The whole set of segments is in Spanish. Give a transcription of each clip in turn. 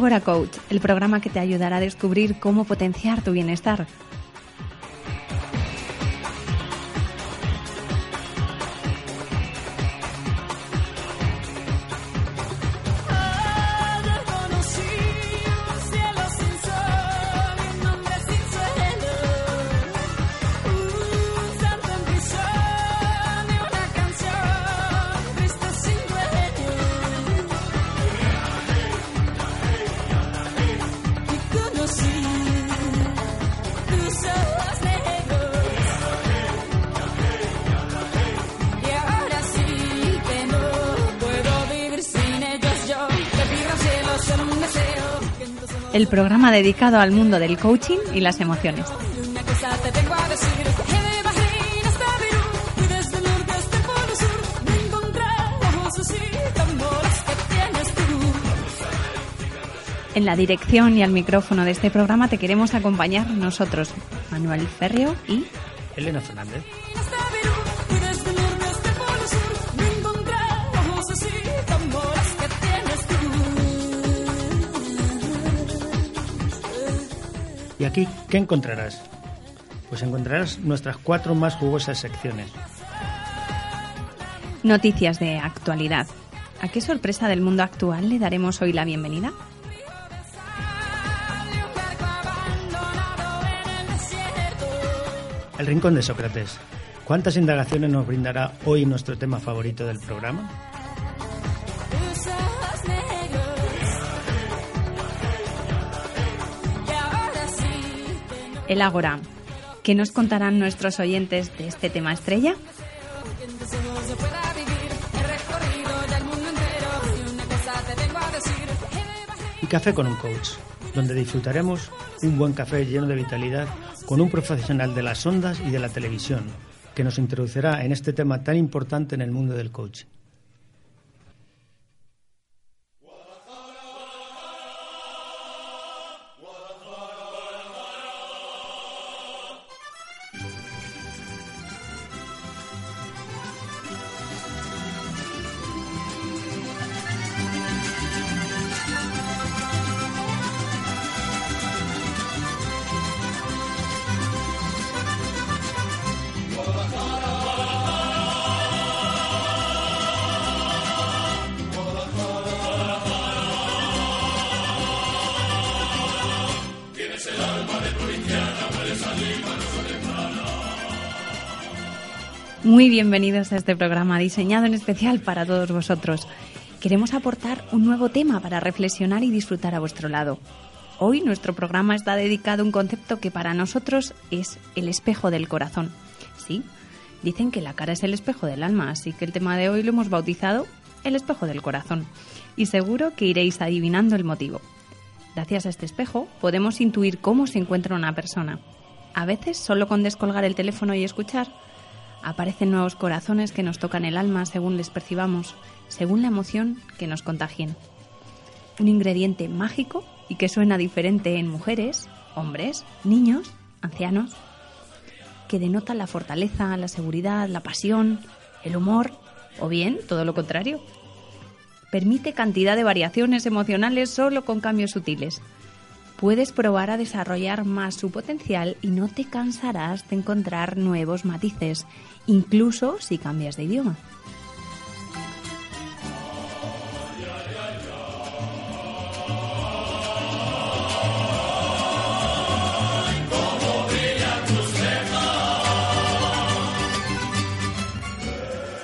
Agora Coach, el programa que te ayudará a descubrir cómo potenciar tu bienestar. El programa dedicado al mundo del coaching y las emociones. En la dirección y al micrófono de este programa te queremos acompañar nosotros, Manuel Ferrio y Elena Fernández. Qué encontrarás? Pues encontrarás nuestras cuatro más jugosas secciones. Noticias de actualidad. ¿A qué sorpresa del mundo actual le daremos hoy la bienvenida? El Rincón de Sócrates. ¿Cuántas indagaciones nos brindará hoy nuestro tema favorito del programa? El Ágora. ¿Qué nos contarán nuestros oyentes de este tema estrella? Y café con un coach, donde disfrutaremos un buen café lleno de vitalidad con un profesional de las ondas y de la televisión, que nos introducirá en este tema tan importante en el mundo del coaching. Muy bienvenidos a este programa diseñado en especial para todos vosotros. Queremos aportar un nuevo tema para reflexionar y disfrutar a vuestro lado. Hoy nuestro programa está dedicado a un concepto que para nosotros es el espejo del corazón. Sí, dicen que la cara es el espejo del alma, así que el tema de hoy lo hemos bautizado el espejo del corazón. Y seguro que iréis adivinando el motivo. Gracias a este espejo podemos intuir cómo se encuentra una persona. A veces solo con descolgar el teléfono y escuchar Aparecen nuevos corazones que nos tocan el alma según les percibamos, según la emoción que nos contagien. Un ingrediente mágico y que suena diferente en mujeres, hombres, niños, ancianos, que denota la fortaleza, la seguridad, la pasión, el humor o bien todo lo contrario. Permite cantidad de variaciones emocionales solo con cambios sutiles puedes probar a desarrollar más su potencial y no te cansarás de encontrar nuevos matices, incluso si cambias de idioma.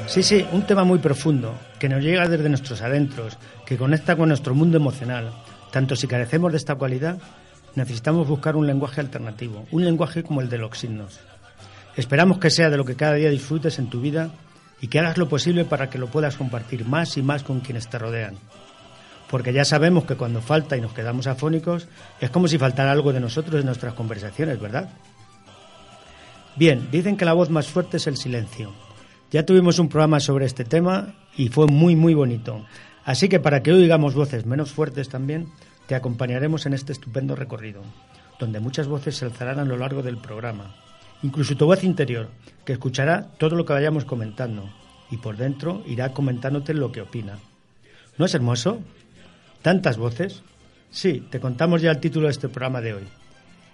Sí, sí, un tema muy profundo, que nos llega desde nuestros adentros, que conecta con nuestro mundo emocional, tanto si carecemos de esta cualidad, necesitamos buscar un lenguaje alternativo, un lenguaje como el de los signos. Esperamos que sea de lo que cada día disfrutes en tu vida y que hagas lo posible para que lo puedas compartir más y más con quienes te rodean. Porque ya sabemos que cuando falta y nos quedamos afónicos es como si faltara algo de nosotros en nuestras conversaciones, ¿verdad? Bien, dicen que la voz más fuerte es el silencio. Ya tuvimos un programa sobre este tema y fue muy, muy bonito. Así que para que oigamos voces menos fuertes también, te acompañaremos en este estupendo recorrido, donde muchas voces se alzarán a lo largo del programa, incluso tu voz interior, que escuchará todo lo que vayamos comentando y por dentro irá comentándote lo que opina. ¿No es hermoso? ¿Tantas voces? Sí, te contamos ya el título de este programa de hoy.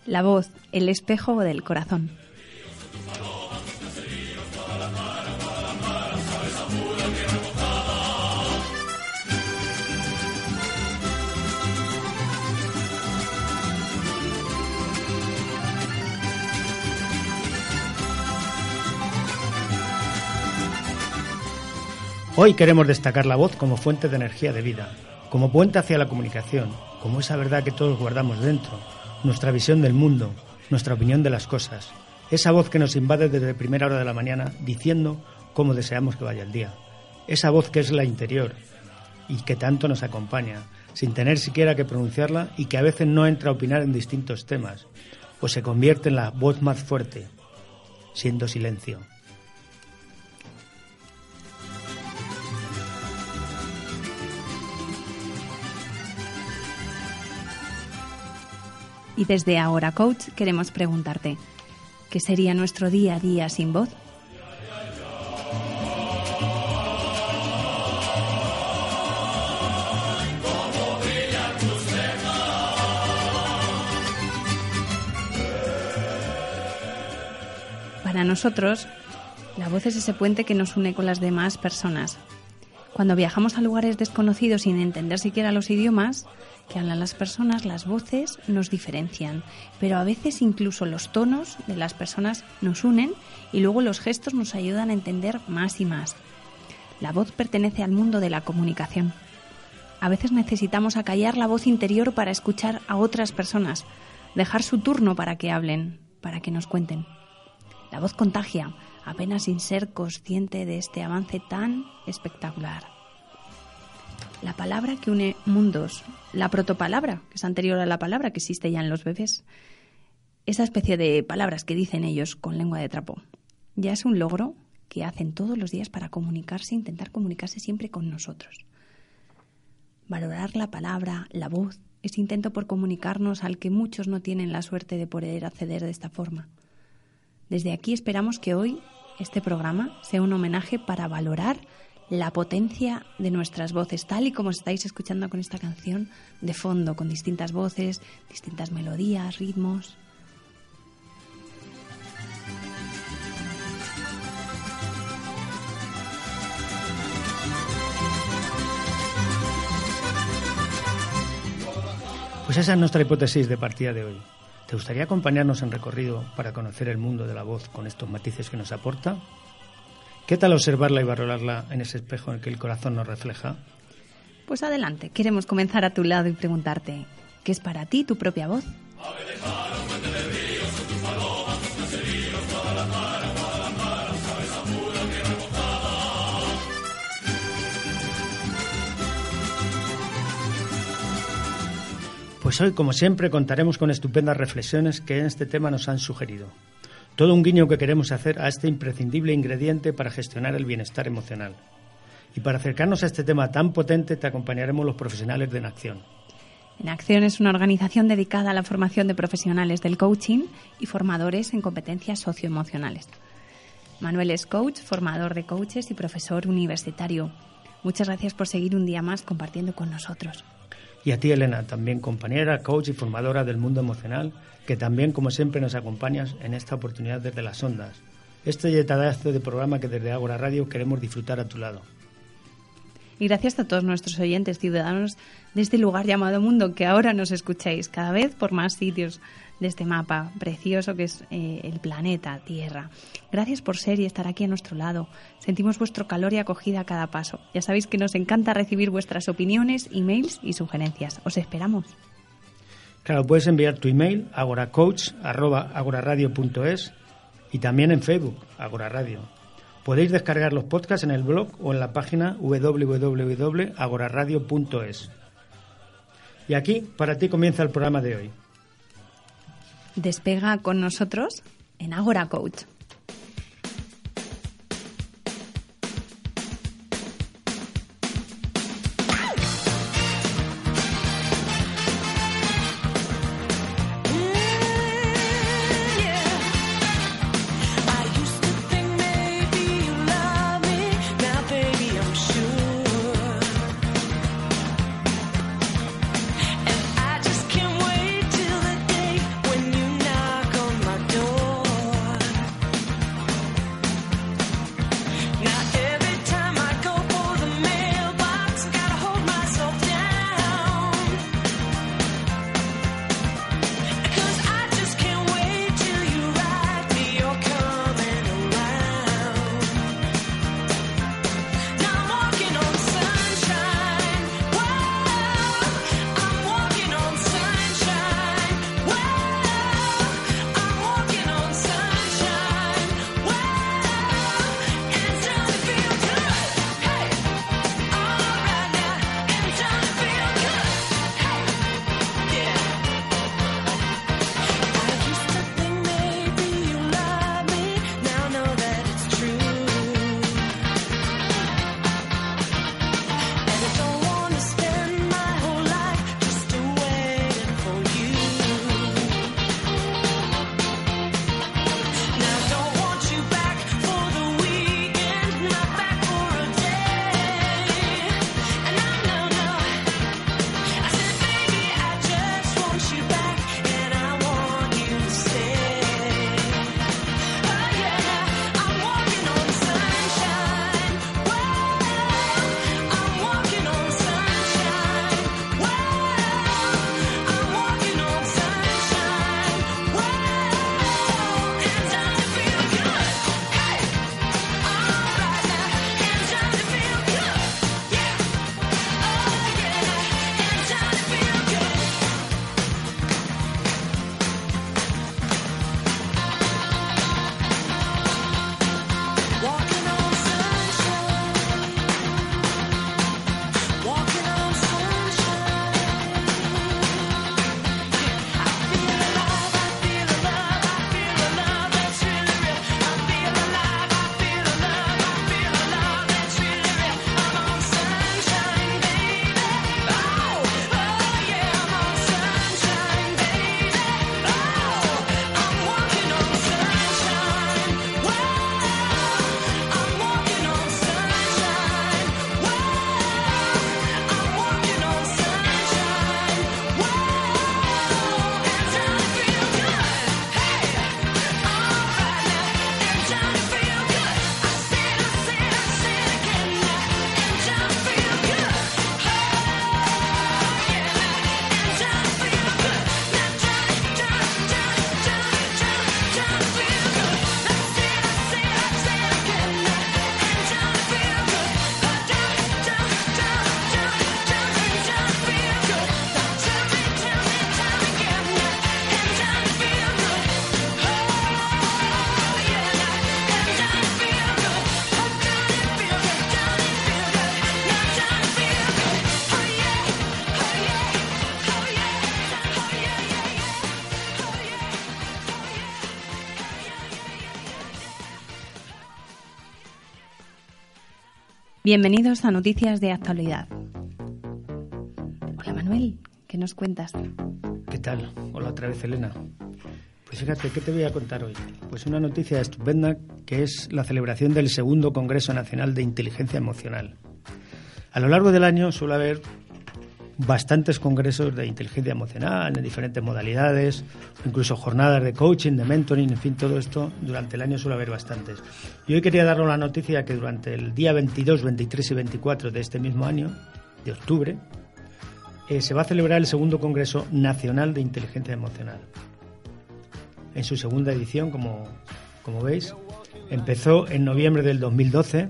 La voz, el espejo del corazón. Hoy queremos destacar la voz como fuente de energía de vida, como puente hacia la comunicación, como esa verdad que todos guardamos dentro, nuestra visión del mundo, nuestra opinión de las cosas, esa voz que nos invade desde primera hora de la mañana diciendo cómo deseamos que vaya el día, esa voz que es la interior y que tanto nos acompaña, sin tener siquiera que pronunciarla y que a veces no entra a opinar en distintos temas, o se convierte en la voz más fuerte, siendo silencio. Y desde ahora, coach, queremos preguntarte, ¿qué sería nuestro día a día sin voz? Para nosotros, la voz es ese puente que nos une con las demás personas. Cuando viajamos a lugares desconocidos sin entender siquiera los idiomas, que hablan las personas, las voces nos diferencian, pero a veces incluso los tonos de las personas nos unen y luego los gestos nos ayudan a entender más y más. La voz pertenece al mundo de la comunicación. A veces necesitamos acallar la voz interior para escuchar a otras personas, dejar su turno para que hablen, para que nos cuenten. La voz contagia, apenas sin ser consciente de este avance tan espectacular la palabra que une mundos, la protopalabra, que es anterior a la palabra que existe ya en los bebés. Esa especie de palabras que dicen ellos con lengua de trapo. Ya es un logro que hacen todos los días para comunicarse, intentar comunicarse siempre con nosotros. Valorar la palabra, la voz, ese intento por comunicarnos al que muchos no tienen la suerte de poder acceder de esta forma. Desde aquí esperamos que hoy este programa sea un homenaje para valorar la potencia de nuestras voces, tal y como estáis escuchando con esta canción de fondo, con distintas voces, distintas melodías, ritmos. Pues esa es nuestra hipótesis de partida de hoy. ¿Te gustaría acompañarnos en recorrido para conocer el mundo de la voz con estos matices que nos aporta? ¿Qué tal observarla y valorarla en ese espejo en el que el corazón nos refleja? Pues adelante, queremos comenzar a tu lado y preguntarte, ¿qué es para ti tu propia voz? Pues hoy, como siempre, contaremos con estupendas reflexiones que en este tema nos han sugerido. Todo un guiño que queremos hacer a este imprescindible ingrediente para gestionar el bienestar emocional. Y para acercarnos a este tema tan potente te acompañaremos los profesionales de Enacción. Enacción es una organización dedicada a la formación de profesionales del coaching y formadores en competencias socioemocionales. Manuel es coach, formador de coaches y profesor universitario. Muchas gracias por seguir un día más compartiendo con nosotros. Y a ti, Elena, también compañera, coach y formadora del mundo emocional que también, como siempre, nos acompañas en esta oportunidad desde las ondas. Este yetadazo de programa que desde Ágora Radio queremos disfrutar a tu lado. Y gracias a todos nuestros oyentes, ciudadanos de este lugar llamado mundo, que ahora nos escucháis cada vez por más sitios de este mapa precioso que es eh, el planeta Tierra. Gracias por ser y estar aquí a nuestro lado. Sentimos vuestro calor y acogida a cada paso. Ya sabéis que nos encanta recibir vuestras opiniones, emails y sugerencias. Os esperamos. Claro, puedes enviar tu email agoracoach.agoraradio.es y también en Facebook, Agora Radio. Podéis descargar los podcasts en el blog o en la página www.agoraradio.es. Y aquí, para ti, comienza el programa de hoy. Despega con nosotros en Agora Coach. Bienvenidos a Noticias de Actualidad. Hola Manuel, ¿qué nos cuentas? ¿Qué tal? Hola otra vez Elena. Pues fíjate, ¿qué te voy a contar hoy? Pues una noticia estupenda que es la celebración del segundo Congreso Nacional de Inteligencia Emocional. A lo largo del año suele haber bastantes congresos de inteligencia emocional en diferentes modalidades, incluso jornadas de coaching, de mentoring, en fin, todo esto durante el año suele haber bastantes. Y hoy quería darle la noticia que durante el día 22, 23 y 24 de este mismo año, de octubre, eh, se va a celebrar el segundo Congreso Nacional de Inteligencia Emocional. En su segunda edición, como, como veis, empezó en noviembre del 2012,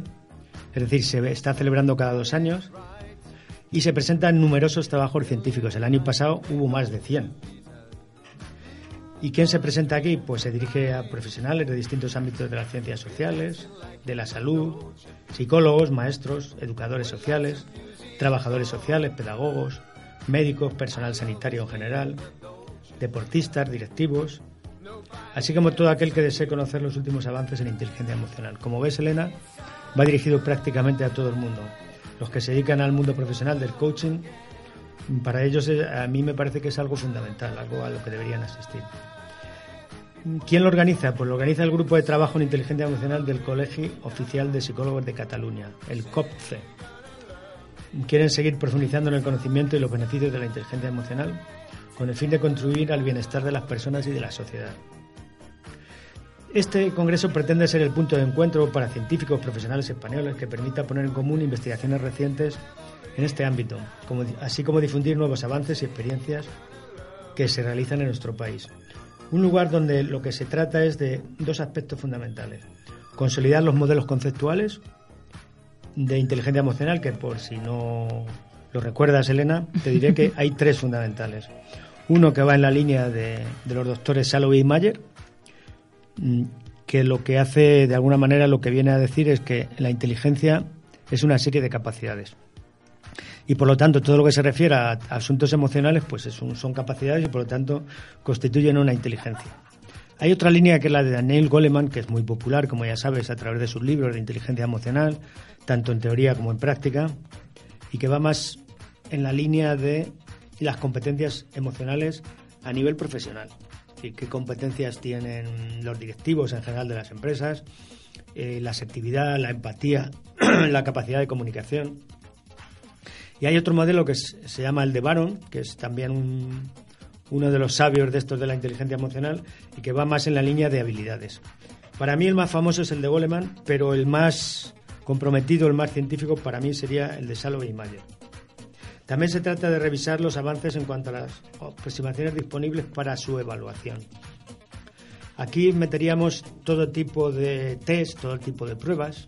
es decir, se está celebrando cada dos años y se presentan numerosos trabajos científicos. El año pasado hubo más de 100. ¿Y quién se presenta aquí? Pues se dirige a profesionales de distintos ámbitos de las ciencias sociales, de la salud, psicólogos, maestros, educadores sociales, trabajadores sociales, pedagogos, médicos, personal sanitario en general, deportistas, directivos, así como todo aquel que desee conocer los últimos avances en inteligencia emocional. Como ves, Elena, va dirigido prácticamente a todo el mundo, los que se dedican al mundo profesional del coaching, para ellos a mí me parece que es algo fundamental, algo a lo que deberían asistir. ¿Quién lo organiza? Pues lo organiza el Grupo de Trabajo en Inteligencia Emocional del Colegio Oficial de Psicólogos de Cataluña, el COPCE. Quieren seguir profundizando en el conocimiento y los beneficios de la inteligencia emocional con el fin de contribuir al bienestar de las personas y de la sociedad. Este congreso pretende ser el punto de encuentro para científicos profesionales españoles que permita poner en común investigaciones recientes en este ámbito, así como difundir nuevos avances y experiencias que se realizan en nuestro país. Un lugar donde lo que se trata es de dos aspectos fundamentales. Consolidar los modelos conceptuales de inteligencia emocional, que por si no lo recuerdas, Elena, te diré que hay tres fundamentales. Uno que va en la línea de, los doctores Saloy y Mayer, que lo que hace, de alguna manera, lo que viene a decir es que la inteligencia es una serie de capacidades. Y por lo tanto, todo lo que se refiere a asuntos emocionales, pues son capacidades y por lo tanto constituyen una inteligencia. Hay otra línea que es la de Daniel Goleman, que es muy popular, como ya sabes, a través de sus libros de inteligencia emocional, tanto en teoría como en práctica, y que va más en la línea de las competencias emocionales a nivel profesional qué competencias tienen los directivos en general de las empresas, eh, la asertividad, la empatía, la capacidad de comunicación. Y hay otro modelo que se llama el de Baron, que es también uno de los sabios de estos de la inteligencia emocional y que va más en la línea de habilidades. Para mí el más famoso es el de Goleman, pero el más comprometido, el más científico para mí sería el de Salovey y Mayer. También se trata de revisar los avances en cuanto a las aproximaciones disponibles para su evaluación. Aquí meteríamos todo tipo de test, todo tipo de pruebas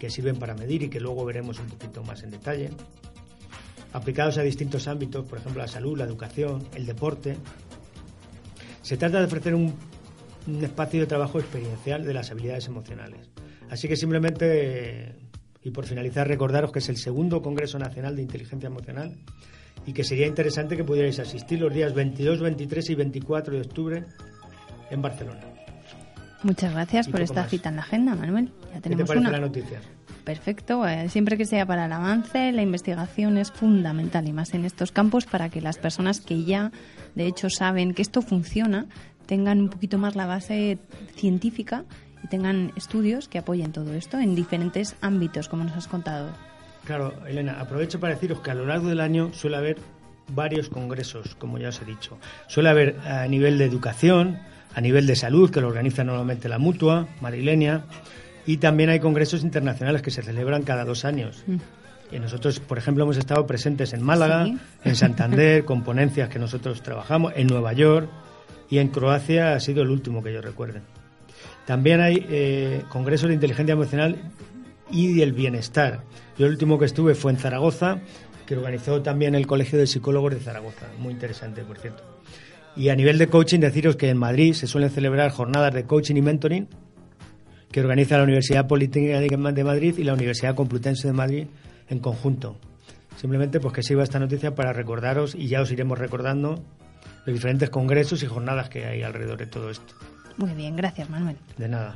que sirven para medir y que luego veremos un poquito más en detalle, aplicados a distintos ámbitos, por ejemplo la salud, la educación, el deporte. Se trata de ofrecer un, un espacio de trabajo experiencial de las habilidades emocionales. Así que simplemente y por finalizar, recordaros que es el segundo Congreso Nacional de Inteligencia Emocional y que sería interesante que pudierais asistir los días 22, 23 y 24 de octubre en Barcelona. Muchas gracias por esta cita en la agenda, Manuel. Ya tenemos ¿Qué te parece la noticia? Perfecto. Eh, siempre que sea para el avance, la investigación es fundamental y más en estos campos para que las personas que ya, de hecho, saben que esto funciona, tengan un poquito más la base científica tengan estudios que apoyen todo esto en diferentes ámbitos, como nos has contado. Claro, Elena, aprovecho para deciros que a lo largo del año suele haber varios congresos, como ya os he dicho. Suele haber a nivel de educación, a nivel de salud, que lo organiza normalmente la Mutua, Marilenia, y también hay congresos internacionales que se celebran cada dos años. Mm. Y nosotros, por ejemplo, hemos estado presentes en Málaga, en Santander, con ponencias que nosotros trabajamos, en Nueva York y en Croacia ha sido el último que yo recuerde. También hay eh, congresos de inteligencia emocional y del bienestar. Yo el último que estuve fue en Zaragoza, que organizó también el Colegio de Psicólogos de Zaragoza. Muy interesante, por cierto. Y a nivel de coaching, deciros que en Madrid se suelen celebrar jornadas de coaching y mentoring que organiza la Universidad Politécnica de Madrid y la Universidad Complutense de Madrid en conjunto. Simplemente pues que sirva esta noticia para recordaros y ya os iremos recordando los diferentes congresos y jornadas que hay alrededor de todo esto. Muy bien, gracias Manuel. De nada.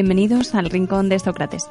Bienvenidos al Rincón de Sócrates.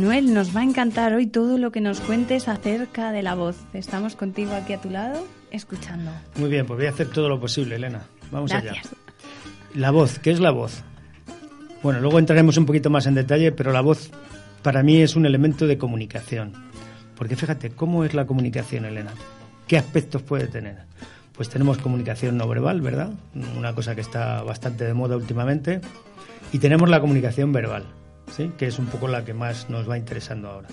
Manuel, nos va a encantar hoy todo lo que nos cuentes acerca de la voz. Estamos contigo aquí a tu lado, escuchando. Muy bien, pues voy a hacer todo lo posible, Elena. Vamos allá. La voz, ¿qué es la voz? Bueno, luego entraremos un poquito más en detalle, pero la voz para mí es un elemento de comunicación. Porque fíjate, ¿cómo es la comunicación, Elena? ¿Qué aspectos puede tener? Pues tenemos comunicación no verbal, ¿verdad? Una cosa que está bastante de moda últimamente. Y tenemos la comunicación verbal que es un poco la que más nos va interesando ahora.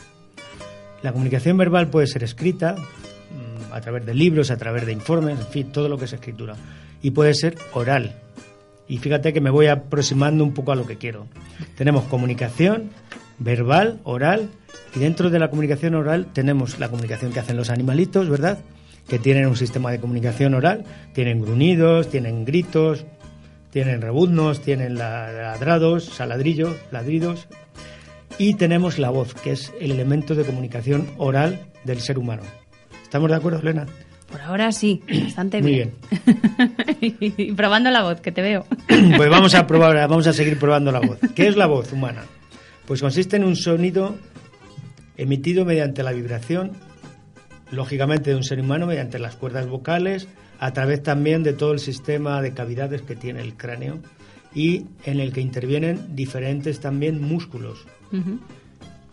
La comunicación verbal puede ser escrita mm, a través de libros, a través de informes, en fin, todo lo que es escritura. Y puede ser oral. Y fíjate que me voy aproximando un poco a lo que quiero. Tenemos comunicación verbal, oral, y dentro de la comunicación oral tenemos la comunicación que hacen los animalitos, ¿verdad? Que tienen un sistema de comunicación oral, tienen gruñidos, tienen gritos, tienen rebuznos, tienen ladrados, saladrillos, ladridos. Y tenemos la voz, que es el elemento de comunicación oral del ser humano. ¿Estamos de acuerdo, Elena? Por ahora sí, bastante bien. Muy bien. y probando la voz, que te veo. pues vamos a probar, vamos a seguir probando la voz. ¿Qué es la voz humana? Pues consiste en un sonido emitido mediante la vibración, lógicamente de un ser humano, mediante las cuerdas vocales, a través también de todo el sistema de cavidades que tiene el cráneo y en el que intervienen diferentes también músculos.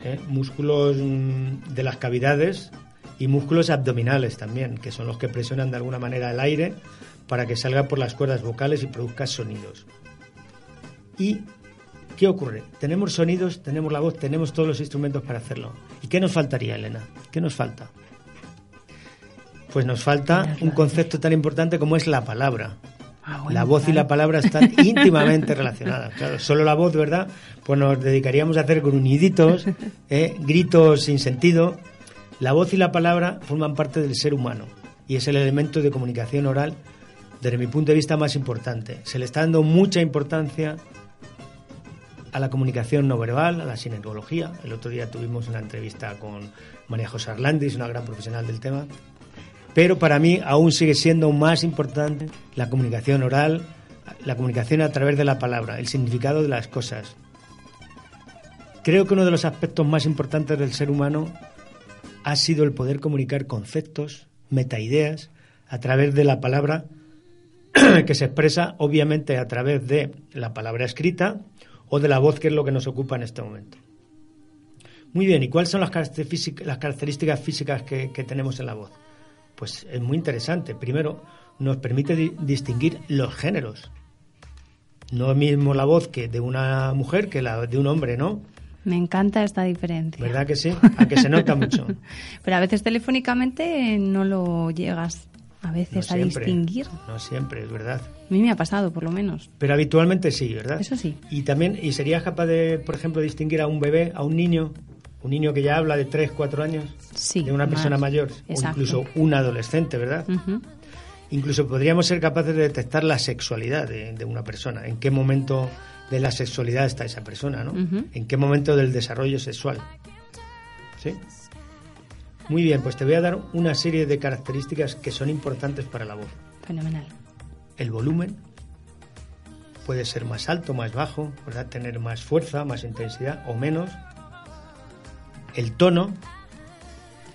¿eh? Músculos mm, de las cavidades y músculos abdominales también, que son los que presionan de alguna manera el aire para que salga por las cuerdas vocales y produzca sonidos. ¿Y qué ocurre? Tenemos sonidos, tenemos la voz, tenemos todos los instrumentos para hacerlo. ¿Y qué nos faltaría, Elena? ¿Qué nos falta? Pues nos falta un concepto tan importante como es la palabra. Ah, la voz y la palabra están íntimamente relacionadas. Claro, solo la voz, ¿verdad? Pues nos dedicaríamos a hacer gruñiditos, ¿eh? gritos sin sentido. La voz y la palabra forman parte del ser humano y es el elemento de comunicación oral, desde mi punto de vista, más importante. Se le está dando mucha importancia a la comunicación no verbal, a la sinergología. El otro día tuvimos una entrevista con María José Arlandis, una gran profesional del tema, pero para mí aún sigue siendo más importante la comunicación oral, la comunicación a través de la palabra, el significado de las cosas. Creo que uno de los aspectos más importantes del ser humano ha sido el poder comunicar conceptos, metaideas, a través de la palabra que se expresa obviamente a través de la palabra escrita o de la voz, que es lo que nos ocupa en este momento. Muy bien, ¿y cuáles son las características físicas que tenemos en la voz? Pues es muy interesante. Primero, nos permite distinguir los géneros. No es mismo la voz que de una mujer que la de un hombre, ¿no? Me encanta esta diferencia. ¿Verdad que sí? A que se nota mucho. Pero a veces telefónicamente no lo llegas a veces a distinguir. No siempre, es verdad. A mí me ha pasado, por lo menos. Pero habitualmente sí, ¿verdad? Eso sí. Y también, ¿y serías capaz de, por ejemplo, distinguir a un bebé, a un niño? Un niño que ya habla de 3, 4 años, de una persona mayor, o incluso un adolescente, ¿verdad? Incluso podríamos ser capaces de detectar la sexualidad de, una persona, en qué momento de la sexualidad está esa persona, ¿no? En qué momento del desarrollo sexual. ¿Sí? Muy bien, pues te voy a dar una serie de características que son importantes para la voz. Fenomenal. El volumen puede ser más alto, más bajo, ¿verdad? Tener más fuerza, más intensidad o menos el tono,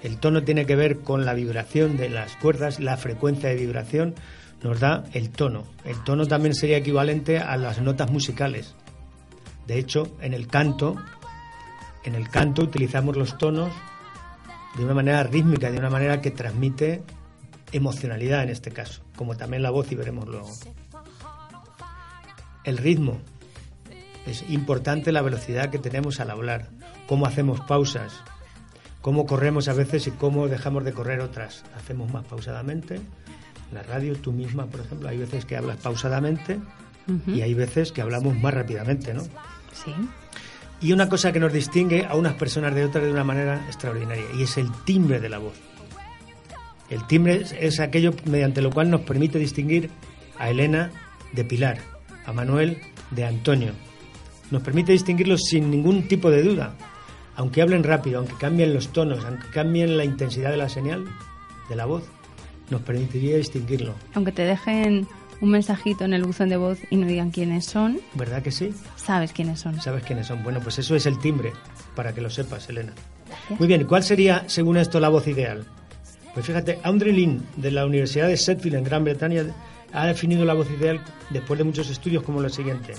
El tono tiene que ver con la vibración de las cuerdas, la frecuencia de vibración nos da el tono. El tono también sería equivalente a las notas musicales. De hecho, en el canto, en el canto utilizamos los tonos de una manera rítmica, de una manera que transmite emocionalidad en este caso, como también la voz y veremos luego. El ritmo. Es importante la velocidad que tenemos al hablar, cómo hacemos pausas, cómo corremos a veces y cómo dejamos de correr otras. Hacemos más pausadamente. La radio, tú misma, por ejemplo, hay veces que hablas pausadamente y hay veces que hablamos más rápidamente, ¿no? Sí. Y una cosa que nos distingue a unas personas de otras de una manera extraordinaria, y es el timbre de la voz. El timbre es aquello mediante lo cual nos permite distinguir a Elena de Pilar, a Manuel de Antonio. Nos permite distinguirlos sin ningún tipo de duda. Aunque hablen rápido, aunque cambien los tonos, aunque cambien la intensidad de la señal, de la voz, nos permitiría distinguirlo. Aunque te dejen un mensajito en el buzón de voz y no digan quiénes son. ¿Verdad que sí? Sabes quiénes son. Sabes quiénes son. Bueno, pues eso es el timbre, para que lo sepas, Elena. Muy bien, ¿cuál sería, según esto, la voz ideal? Pues fíjate, Audrey Lynn, de la Universidad de Sheffield, en Gran Bretaña, ha definido la voz ideal después de muchos estudios como lo siguiente.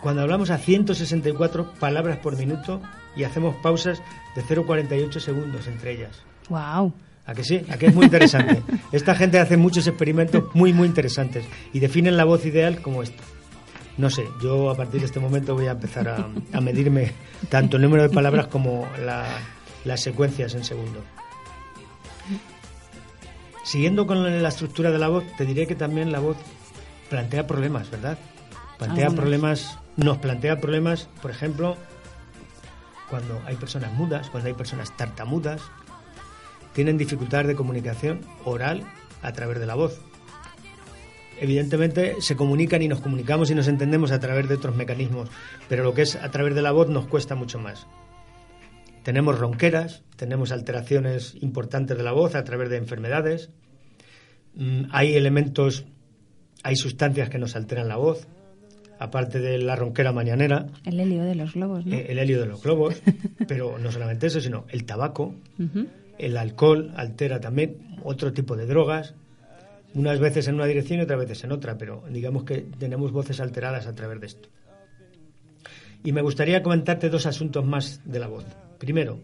Cuando hablamos a 164 palabras por minuto y hacemos pausas de 0,48 segundos entre ellas. ¡Wow! ¿A que sí? ¿A que es muy interesante? Esta gente hace muchos experimentos muy, muy interesantes y definen la voz ideal como esta. No sé, yo a partir de este momento voy a empezar a, a medirme tanto el número de palabras como la, las secuencias en segundo. Siguiendo con la estructura de la voz, te diré que también la voz plantea problemas, ¿verdad? Plantea problemas, nos plantea problemas, por ejemplo, cuando hay personas mudas, cuando hay personas tartamudas, tienen dificultades de comunicación oral a través de la voz. Evidentemente se comunican y nos comunicamos y nos entendemos a través de otros mecanismos, pero lo que es a través de la voz nos cuesta mucho más. Tenemos ronqueras, tenemos alteraciones importantes de la voz a través de enfermedades, mm, hay elementos, hay sustancias que nos alteran la voz, aparte de la ronquera mañanera. El helio de los globos, ¿no? Eh, el helio de los globos, pero no solamente eso, sino el tabaco, el alcohol altera también otro tipo de drogas, unas veces en una dirección y otras veces en otra, pero digamos que tenemos voces alteradas a través de esto. Y me gustaría comentarte dos asuntos más de la voz. Primero,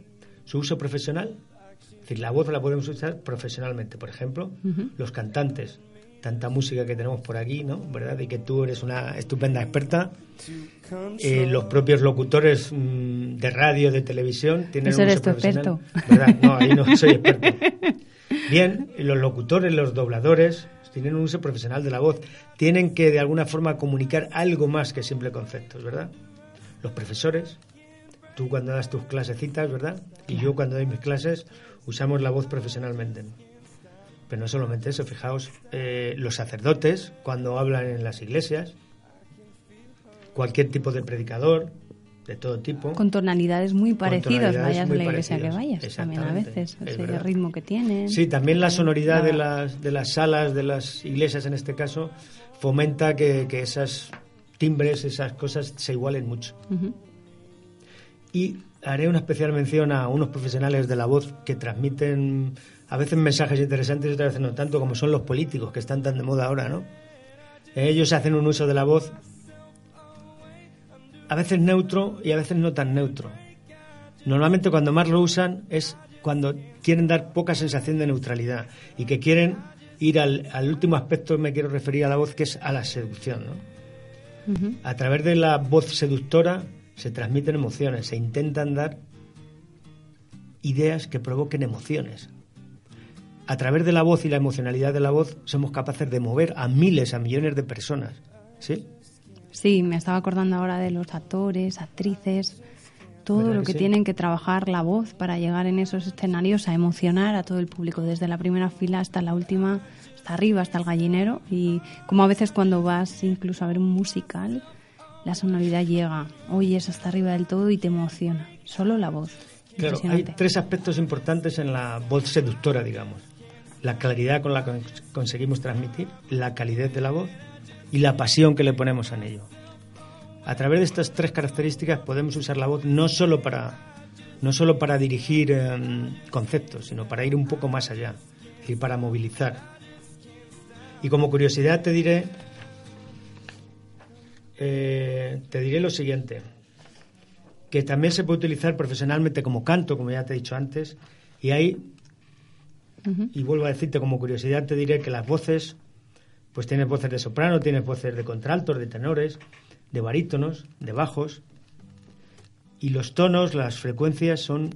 su uso profesional. Es decir, la voz la podemos usar profesionalmente. Por ejemplo, los cantantes. Tanta música que tenemos por aquí, ¿no? ¿Verdad? Y que tú eres una estupenda experta. Eh, los propios locutores mm, de radio, de televisión, tienen un uso profesional. ¿verdad? No, ahí no soy experto. Bien, los locutores, los dobladores, tienen un uso profesional de la voz. Tienen que, de alguna forma, comunicar algo más que simple conceptos, ¿verdad? Los profesores, tú cuando das tus clasecitas, ¿verdad? Y yo cuando doy mis clases usamos la voz profesionalmente. Pero no solamente eso, fijaos, eh, los sacerdotes cuando hablan en las iglesias, cualquier tipo de predicador, de todo tipo. Con tonalidades muy parecidas, vayas a la iglesia que vayas, también a veces, el ritmo que tienen. Sí, también la sonoridad de las, de las salas, de las iglesias en este caso, fomenta que, que esas timbres, esas cosas se igualen mucho. Y haré una especial mención a unos profesionales de la voz que transmiten a veces mensajes interesantes y otras veces no tanto, como son los políticos, que están tan de moda ahora, ¿no? Ellos hacen un uso de la voz a veces neutro y a veces no tan neutro. Normalmente cuando más lo usan es cuando quieren dar poca sensación de neutralidad y que quieren ir al, último aspecto que me quiero referir a la voz, que es a la seducción. ¿no? A través de la voz seductora se transmiten emociones, se intentan dar ideas que provoquen emociones. A través de la voz y la emocionalidad de la voz somos capaces de mover a miles, a millones de personas. ¿Sí? Sí, me estaba acordando ahora de los actores, actrices, todo lo que, tienen que trabajar la voz para llegar en esos escenarios a emocionar a todo el público, desde la primera fila hasta la última, hasta arriba, hasta el gallinero. Y como a veces cuando vas incluso a ver un musical, la sonoridad llega, oyes hasta arriba del todo y te emociona. Solo la voz. Claro, hay tres aspectos importantes en la voz seductora, digamos. La claridad con la que conseguimos transmitir, la calidez de la voz y la pasión que le ponemos en ello. A través de estas tres características podemos usar la voz no solo para no solo para dirigir em, conceptos, sino para ir un poco más allá, y para movilizar. Y como curiosidad te diré, eh, te diré lo siguiente, que también se puede utilizar profesionalmente como canto, como ya te he dicho antes, y hay, y vuelvo a decirte como curiosidad, te diré que las voces, pues tienes voces de soprano, tienes voces de contraltos, de tenores, de barítonos, de bajos, y los tonos, las frecuencias son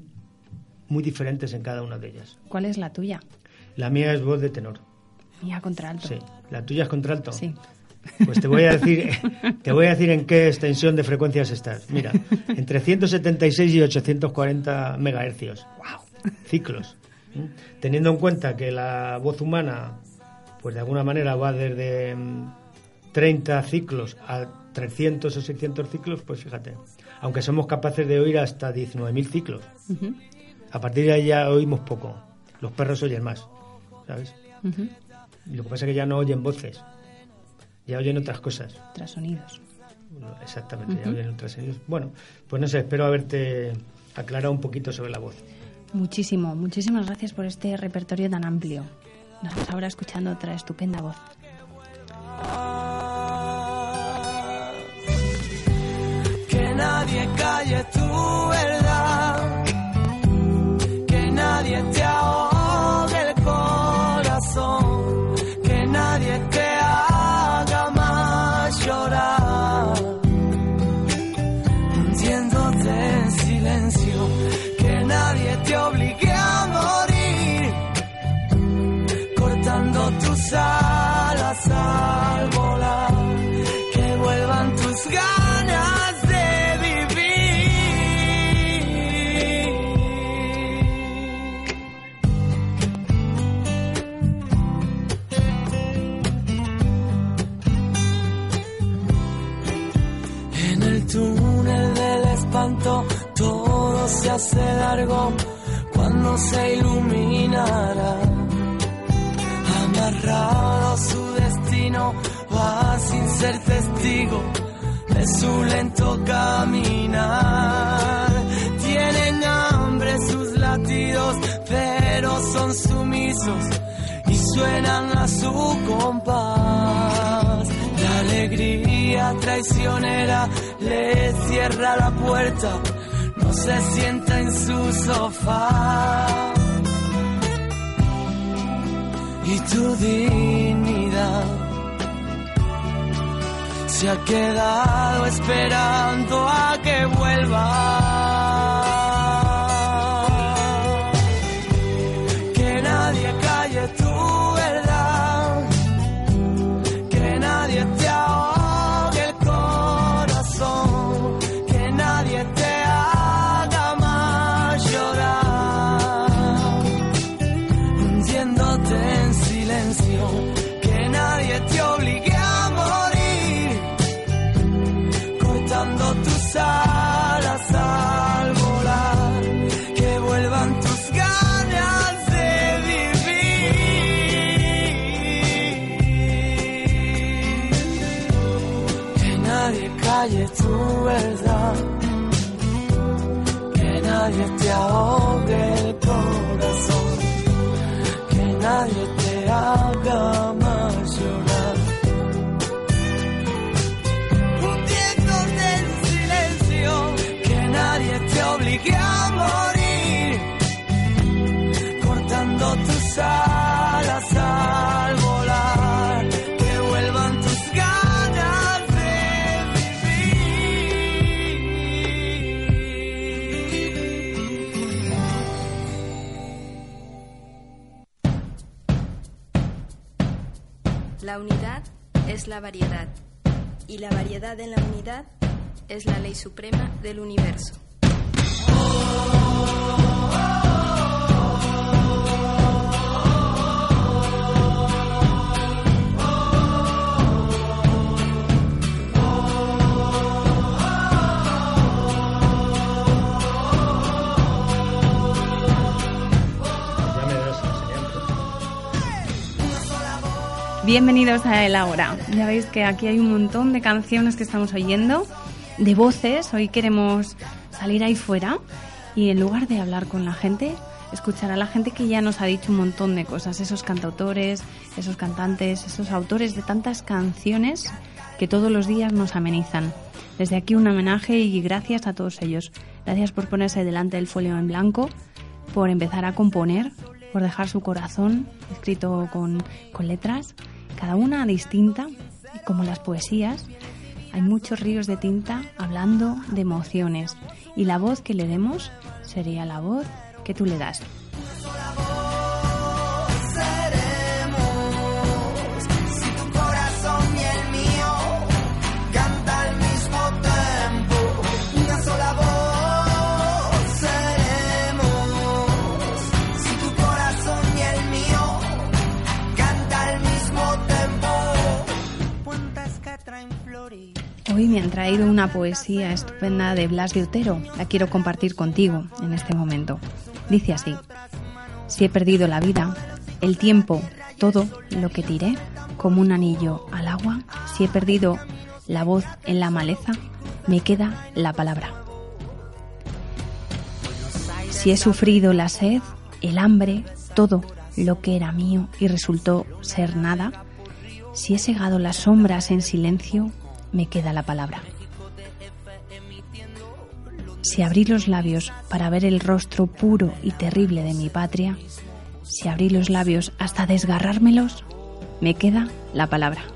muy diferentes en cada una de ellas. ¿Cuál es la tuya? La mía es voz de tenor. Mía contralto. Sí. ¿La tuya es contralto? Sí. Pues te voy a decir, te voy a decir en qué extensión de frecuencias estás. Mira, entre 176 y 840 megahercios. Wow. Ciclos. Teniendo en cuenta que la voz humana, pues de alguna manera va desde 30 mm, ciclos a 300 o 600 ciclos, pues fíjate. Aunque somos capaces de oír hasta 19.000 ciclos. A partir de ahí ya oímos poco. Los perros oyen más, ¿sabes? Lo que pasa es que ya no oyen voces, ya oyen otras cosas. Otros sonidos. Exactamente, ya oyen otros sonidos. Bueno, pues no sé, espero haberte aclarado un poquito sobre la voz. Muchísimo, muchísimas gracias por este repertorio tan amplio. Nos vamos ahora escuchando otra estupenda voz. Que nadie calle tu todo se largo cuando se iluminará. Amarrado a su destino va sin ser testigo de su lento caminar. Tienen hambre sus latidos, pero son sumisos y suenan a su compás. La alegría traicionera le cierra la puerta, se sienta en su sofá. Y tu dignidad se ha quedado esperando a que vuelva. Ahogue corazón, que nadie te haga más llorar. hundiéndote en silencio, que nadie te obligue a morir, cortando tus alas La unidad es la variedad y la variedad en la unidad es la ley suprema del universo. Bienvenidos a El Ahora. Ya veis que aquí hay un montón de canciones que estamos oyendo, de voces. Hoy queremos salir ahí fuera Y en lugar de hablar con la gente, escuchar a la gente que ya nos ha dicho un montón de cosas, esos cantautores, esos cantantes, esos autores de tantas canciones que todos los días nos amenizan. Desde aquí un homenaje y gracias a todos ellos. Gracias por ponerse delante del folio en blanco, por empezar a componer, por dejar su corazón escrito con, con letras, cada una distinta, como las poesías. Hay muchos ríos de tinta hablando de emociones y la voz que le demos sería la voz que tú le das. Hoy me han traído una poesía estupenda de Blas de Otero. La quiero compartir contigo en este momento. Dice así, si he perdido la vida, el tiempo, todo lo que tiré, como un anillo al agua, si he perdido la voz en la maleza, me queda la palabra. Si he sufrido la sed, el hambre, todo lo que era mío y resultó ser nada, si he segado las sombras en silencio, me queda la palabra. Si abrí los labios para ver el rostro puro y terrible de mi patria, si abrí los labios hasta desgarrármelos, me queda la palabra.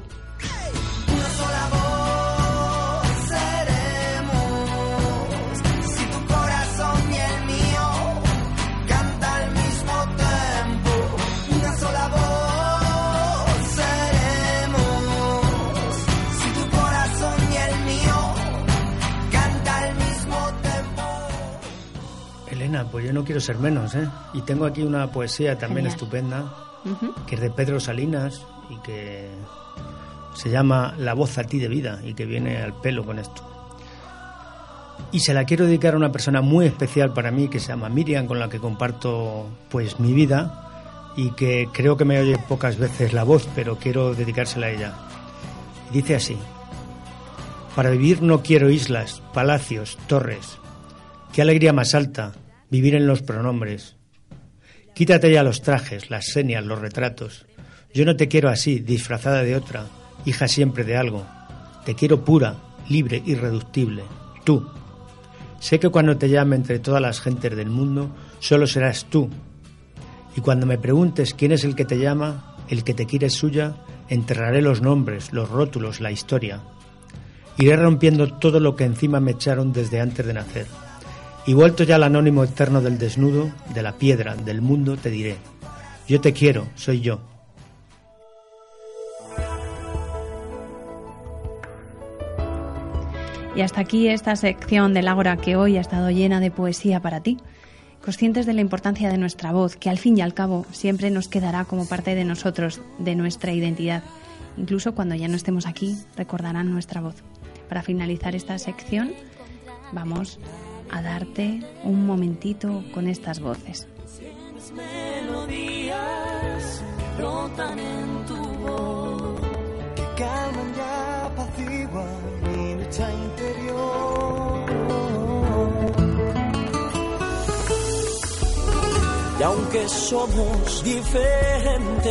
Pues yo no quiero ser menos, ¿eh? Y tengo aquí una poesía también estupenda, que es de Pedro Salinas y que se llama La voz a ti de vida y que viene al pelo con esto. Y se la quiero dedicar a una persona muy especial para mí que se llama Miriam, con la que comparto pues mi vida y que creo que me oye pocas veces la voz, pero quiero dedicársela a ella. dice así: Para vivir no quiero islas, palacios, torres. Qué alegría más alta vivir en los pronombres. Quítate ya los trajes, las señas, los retratos. Yo no te quiero así, disfrazada de otra, hija siempre de algo. Te quiero pura, libre, irreductible. Tú. Sé que cuando te llame entre todas las gentes del mundo, solo serás tú. Y cuando me preguntes quién es el que te llama, el que te quiere es suya, enterraré los nombres, los rótulos, la historia. Iré rompiendo todo lo que encima me echaron desde antes de nacer y vuelto ya al anónimo eterno del desnudo, de la piedra, del mundo, te diré, yo te quiero, soy yo. Y hasta aquí esta sección del Ágora que hoy ha estado llena de poesía para ti. Conscientes de la importancia de nuestra voz, que al fin y al cabo siempre nos quedará como parte de nosotros, de nuestra identidad. Incluso cuando ya no estemos aquí, recordarán nuestra voz. Para finalizar esta sección, vamos a darte un momentito con estas voces. Y aunque somos diferentes,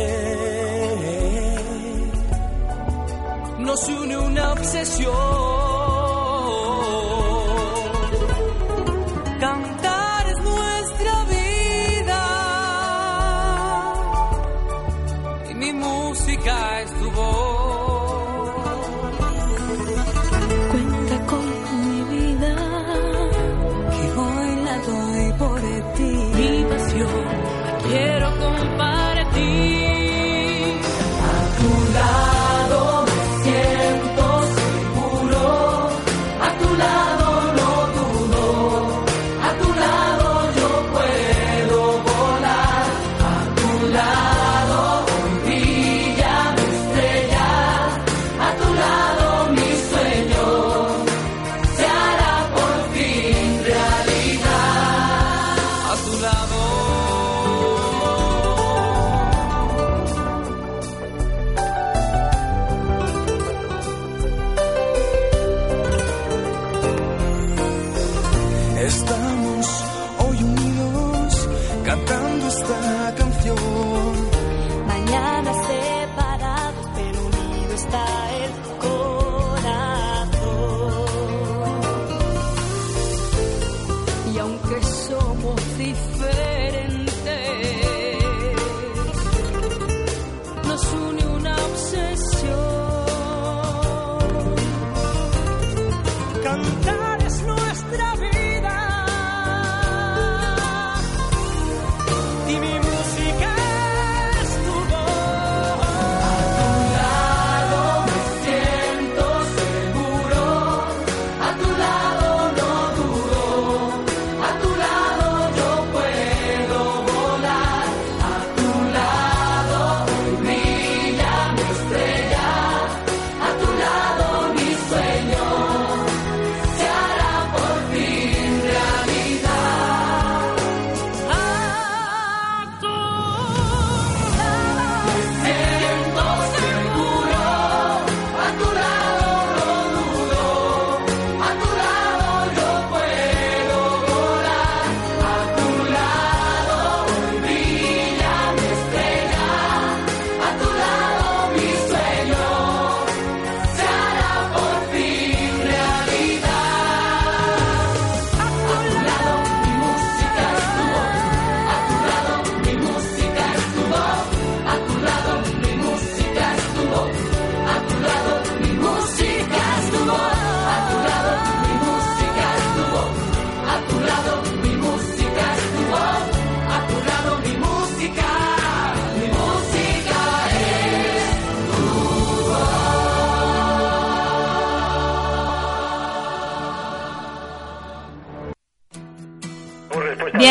nos une una obsesión. Música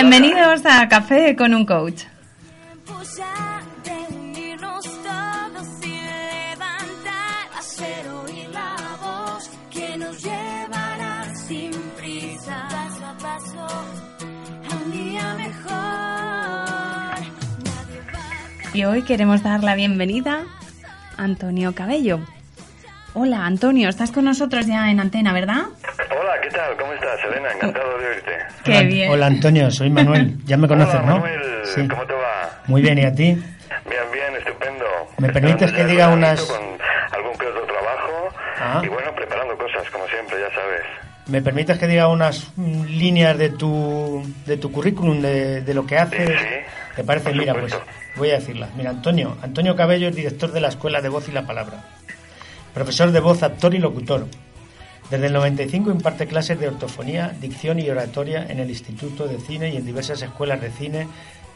Bienvenidos a Café con un Coach. Y hoy queremos dar la bienvenida a Antonio Cabello. Hola, Antonio, estás con nosotros ya en antena, ¿verdad? Hola, ¿qué tal? ¿Cómo estás, Elena? Encantado. Qué hola, bien. Hola, Antonio, soy Manuel. Ya me conoces, Hola, ¿no? Manuel, Sí. ¿cómo te va? Muy bien, ¿y a ti? Bien, bien, estupendo. ¿Me permites que diga unas- Con algún que otro trabajo. Ah. Y bueno, preparando cosas, como siempre, ya sabes. ¿Me permites que diga unas líneas de tu, de tu currículum, de, de lo que haces? Sí, ¿Te parece? Mira, pues voy a decirlas. Mira, Antonio. Antonio Cabello es director de la Escuela de Voz y la Palabra. Profesor de voz, actor y locutor. Desde el 95 imparte clases de ortofonía, dicción y oratoria en el Instituto de Cine y en diversas escuelas de cine,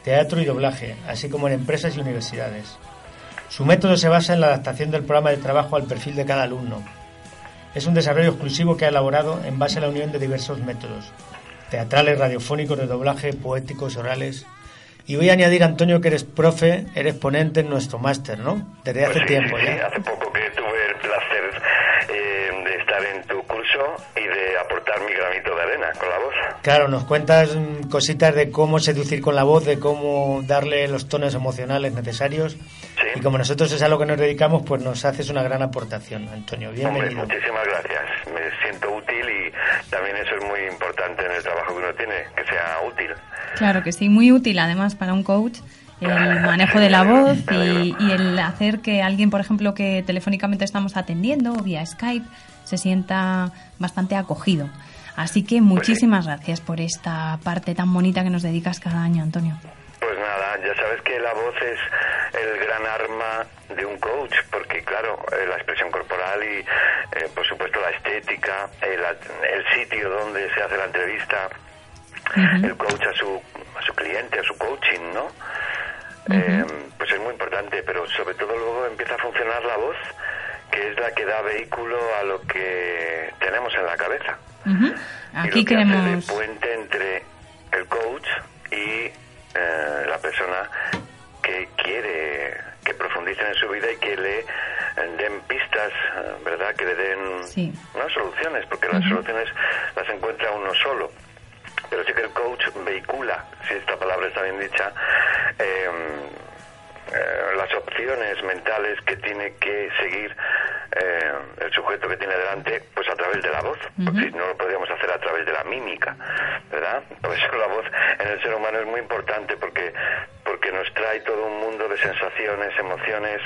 teatro y doblaje, así como en empresas y universidades. Su método se basa en la adaptación del programa de trabajo al perfil de cada alumno. Es un desarrollo exclusivo que ha elaborado en base a la unión de diversos métodos, teatrales, radiofónicos, de doblaje, poéticos, orales. Y voy a añadir, Antonio, que eres profe, eres ponente en nuestro máster, ¿no? Desde hace Pues sí, tiempo sí, ya. hace poco que tuve el placer eh, de estar en curso y de aportar mi granito de arena con la voz. Claro, nos cuentas mm, cositas de cómo seducir con la voz, de cómo darle los tonos emocionales necesarios. Sí. Y como nosotros es a lo que nos dedicamos, pues nos haces una gran aportación, Antonio. Hombre, Bienvenido. muchísimas gracias. Me siento útil y también eso es muy importante en el trabajo que uno tiene, que sea útil. Claro que sí, muy útil además para un coach el manejo de la voz y, y el hacer que alguien, por ejemplo, que telefónicamente estamos atendiendo o vía Skype, se sienta bastante acogido. Así que muchísimas gracias por esta parte tan bonita que nos dedicas cada año, Antonio. Pues nada, ya sabes que la voz es el gran arma de un coach, porque claro, eh, la expresión corporal y eh, por supuesto la estética, el, el sitio donde se hace la entrevista, el coach a su, a su cliente, a su coaching, ¿no? Eh, pues es muy importante, pero sobre todo luego empieza a funcionar la voz, que es la que da vehículo a lo que tenemos en la cabeza. Ujú. y lo Aquí que hace queremos... de puente entre el coach y eh, la persona que quiere que profundicen en su vida y que le eh, den pistas, eh, ¿verdad? Que le den Sí. no soluciones, porque las soluciones las encuentra uno solo. Pero sí que el coach vehicula, si esta palabra está bien dicha, eh, eh, las opciones mentales que tiene que seguir eh, el sujeto que tiene delante, pues a través de la voz, porque si no lo podríamos hacer a través de la mímica, ¿verdad? Por eso la voz en el ser humano es muy importante porque porque nos trae todo un mundo de sensaciones, emociones,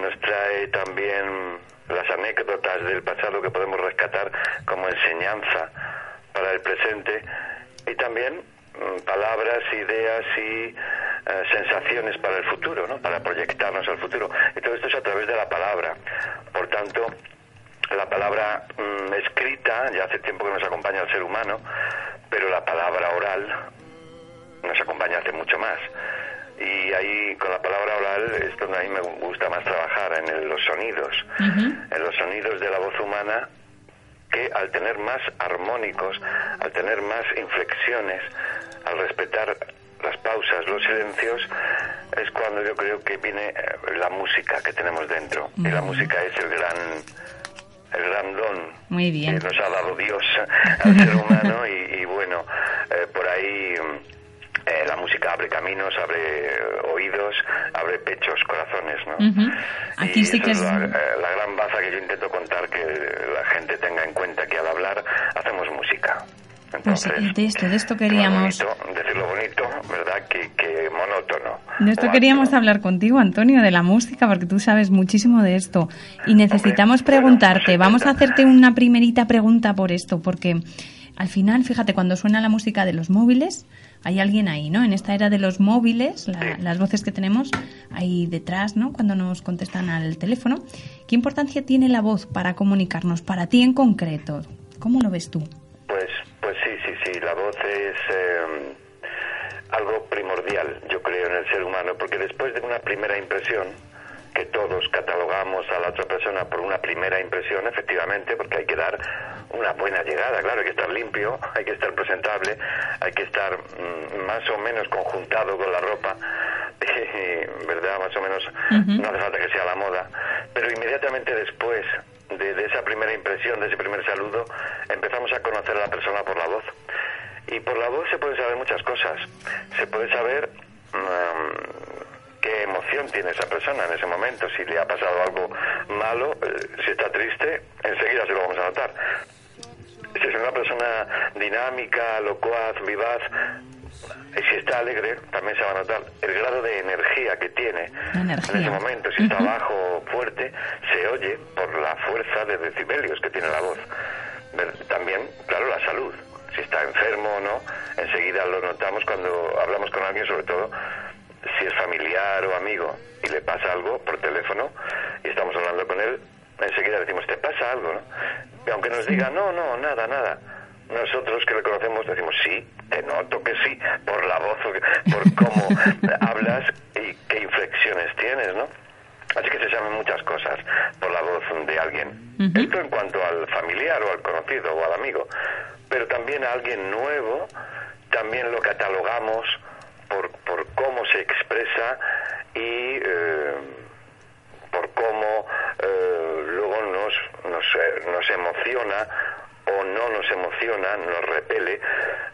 nos trae también las anécdotas del pasado que podemos rescatar como enseñanza para el presente y también mm, palabras, ideas y eh, sensaciones para el futuro, ¿no? Para proyectarnos al futuro. Y todo esto es a través de la palabra. Por tanto, la palabra mm, escrita ya hace tiempo que nos acompaña al ser humano, pero la palabra oral nos acompaña hace mucho más. Y ahí con la palabra oral es donde a mí me gusta más trabajar, en el- los sonidos, en los sonidos de la voz humana al tener más armónicos, al tener más inflexiones, al respetar las pausas, los silencios, es cuando yo creo que viene eh, la música que tenemos dentro. Y la música es el gran, el gran don Muy bien. que nos ha dado Dios al ser humano y, y bueno, eh, por ahí mm, eh, la música abre caminos, abre eh, oídos, abre pechos, corazones, ¿no? Aquí y sí que es la, eh, la gran baza que yo intento contar, que la gente tenga en cuenta que al hablar hacemos música. Pues Entonces, de esto, de esto lo queríamos... bonito, decirlo bonito, ¿verdad? Que, que monótono. De esto queríamos hablar contigo, Antonio, de la música, porque tú sabes muchísimo de esto. Y necesitamos Hombre, preguntarte, pues vamos a hacerte una primerita pregunta por esto, porque al final, fíjate, cuando suena la música de los móviles, hay alguien ahí, ¿no? En esta era de los móviles, la- las voces que tenemos ahí detrás, ¿no? Cuando nos contestan al teléfono. ¿Qué importancia tiene la voz para comunicarnos, para ti en concreto? ¿Cómo lo ves tú? Pues, pues sí, sí, sí, la voz es eh, algo primordial, yo creo, en el ser humano, porque después de una primera impresión, que todos catalogamos a la otra persona por una primera impresión, efectivamente, porque hay que dar una buena llegada, claro, hay que estar limpio, hay que estar presentable, hay que estar mm, más o menos conjuntado con la ropa, ¿verdad? Más o menos, no hace falta que sea la moda, pero inmediatamente después de, de, esa primera impresión, de ese primer saludo, empezamos a conocer a la persona por la voz. Y por la voz se pueden saber muchas cosas. Se puede saber mm, qué emoción tiene esa persona en ese momento, si le ha pasado algo malo, eh, si está triste, enseguida se lo vamos a notar. Si es una persona dinámica, locuaz, vivaz, y si está alegre, también se va a notar el grado de energía que tiene en ese momento. Si está bajo o fuerte, se oye por la fuerza de decibelios que tiene la voz. También, claro, la salud si está enfermo o no, enseguida lo notamos cuando hablamos con alguien, sobre todo si es familiar o amigo y le pasa algo por teléfono y estamos hablando con él, enseguida decimos, ¿te pasa algo? ¿no? Y aunque nos diga, no, no, nada, nada. Nosotros que le conocemos decimos, sí, te noto que sí, por la voz, por cómo hablas y qué inflexiones tienes, ¿no? Así que se saben muchas cosas por la voz de alguien. Esto en cuanto al familiar o al conocido o al amigo pero también a alguien nuevo, también lo catalogamos por, por cómo se expresa y eh, por cómo nos, nos, eh, nos emociona o no nos emociona, nos repele.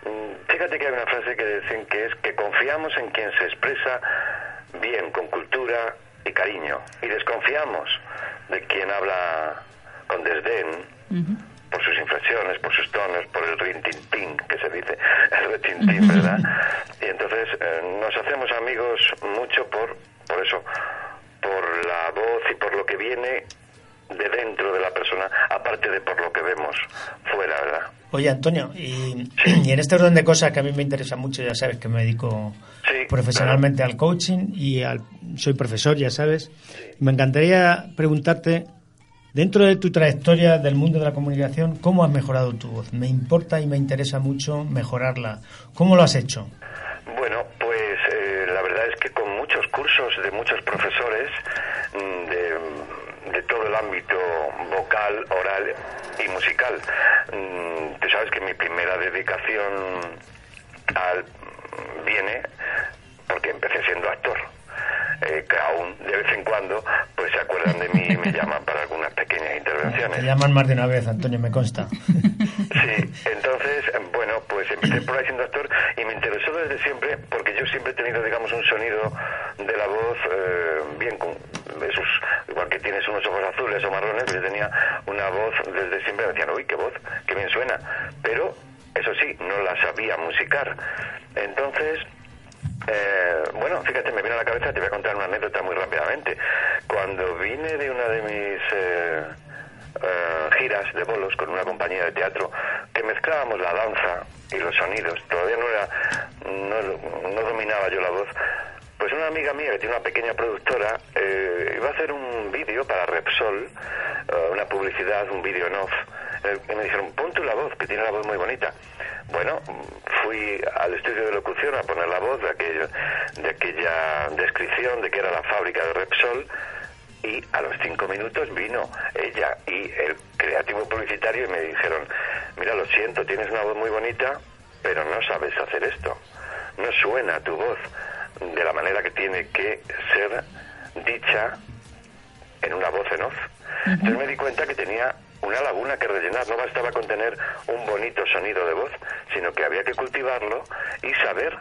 Mm, fíjate que hay una frase que dicen que es que confiamos en quien se expresa bien, con cultura y cariño, y desconfiamos de quien habla con desdén por sus inflexiones, por sus tonos, por el rintintín, que se dice, el retintín, ¿verdad? Y entonces eh, nos hacemos amigos mucho por, por eso, por la voz y por lo que viene de dentro de la persona, aparte de por lo que vemos fuera, ¿verdad? Oye, Antonio, y, en este orden de cosas que a mí me interesa mucho, ya sabes que me dedico profesionalmente al coaching y al, soy profesor, ya sabes, me encantaría preguntarte Dentro de tu trayectoria del mundo de la comunicación, ¿cómo has mejorado tu voz? Me importa y me interesa mucho mejorarla. ¿Cómo lo has hecho? Bueno, pues eh, la verdad es que con muchos cursos de muchos profesores el ámbito vocal, oral y musical. Mm, tú sabes que mi primera dedicación al, viene porque empecé siendo actor eh, que aún de vez en cuando pues se acuerdan de mí y me llaman para algunas pequeñas intervenciones. Me llaman más de una vez, Antonio, me consta. Sí, entonces, bueno, pues empecé por ahí siendo actor y me interesó desde siempre porque yo siempre he tenido, digamos, un sonido de la voz eh, bien con esos, igual que tienes unos ojos azules o marrones, pues yo tenía una voz desde siempre, me decían, uy, qué voz, qué bien suena, pero eso sí, no la sabía musicar. Entonces, eh, bueno, fíjate, me viene a la cabeza, te voy a contar una anécdota muy rápidamente. Cuando vine de una de mis eh, eh, giras de bolos con una compañía de teatro, que mezclábamos la danza y los sonidos, todavía no era, no, no dominaba yo la voz, pues una amiga mía que tiene una pequeña productora iba a hacer un vídeo para Repsol, una publicidad, un vídeo en off, y me dijeron, pon tú la voz, que tiene la voz muy bonita. Bueno, fui al estudio de locución a poner la voz de, aquello, de aquella descripción de que era la fábrica de Repsol y a los cinco minutos vino ella y el creativo publicitario y me dijeron, mira, lo siento, tienes una voz muy bonita, pero no sabes hacer esto. No suena tu voz de la manera que tiene que ser dicha en una voz en off. Entonces me di cuenta que tenía una laguna que rellenar. No bastaba con tener un bonito sonido de voz, sino que había que cultivarlo y saber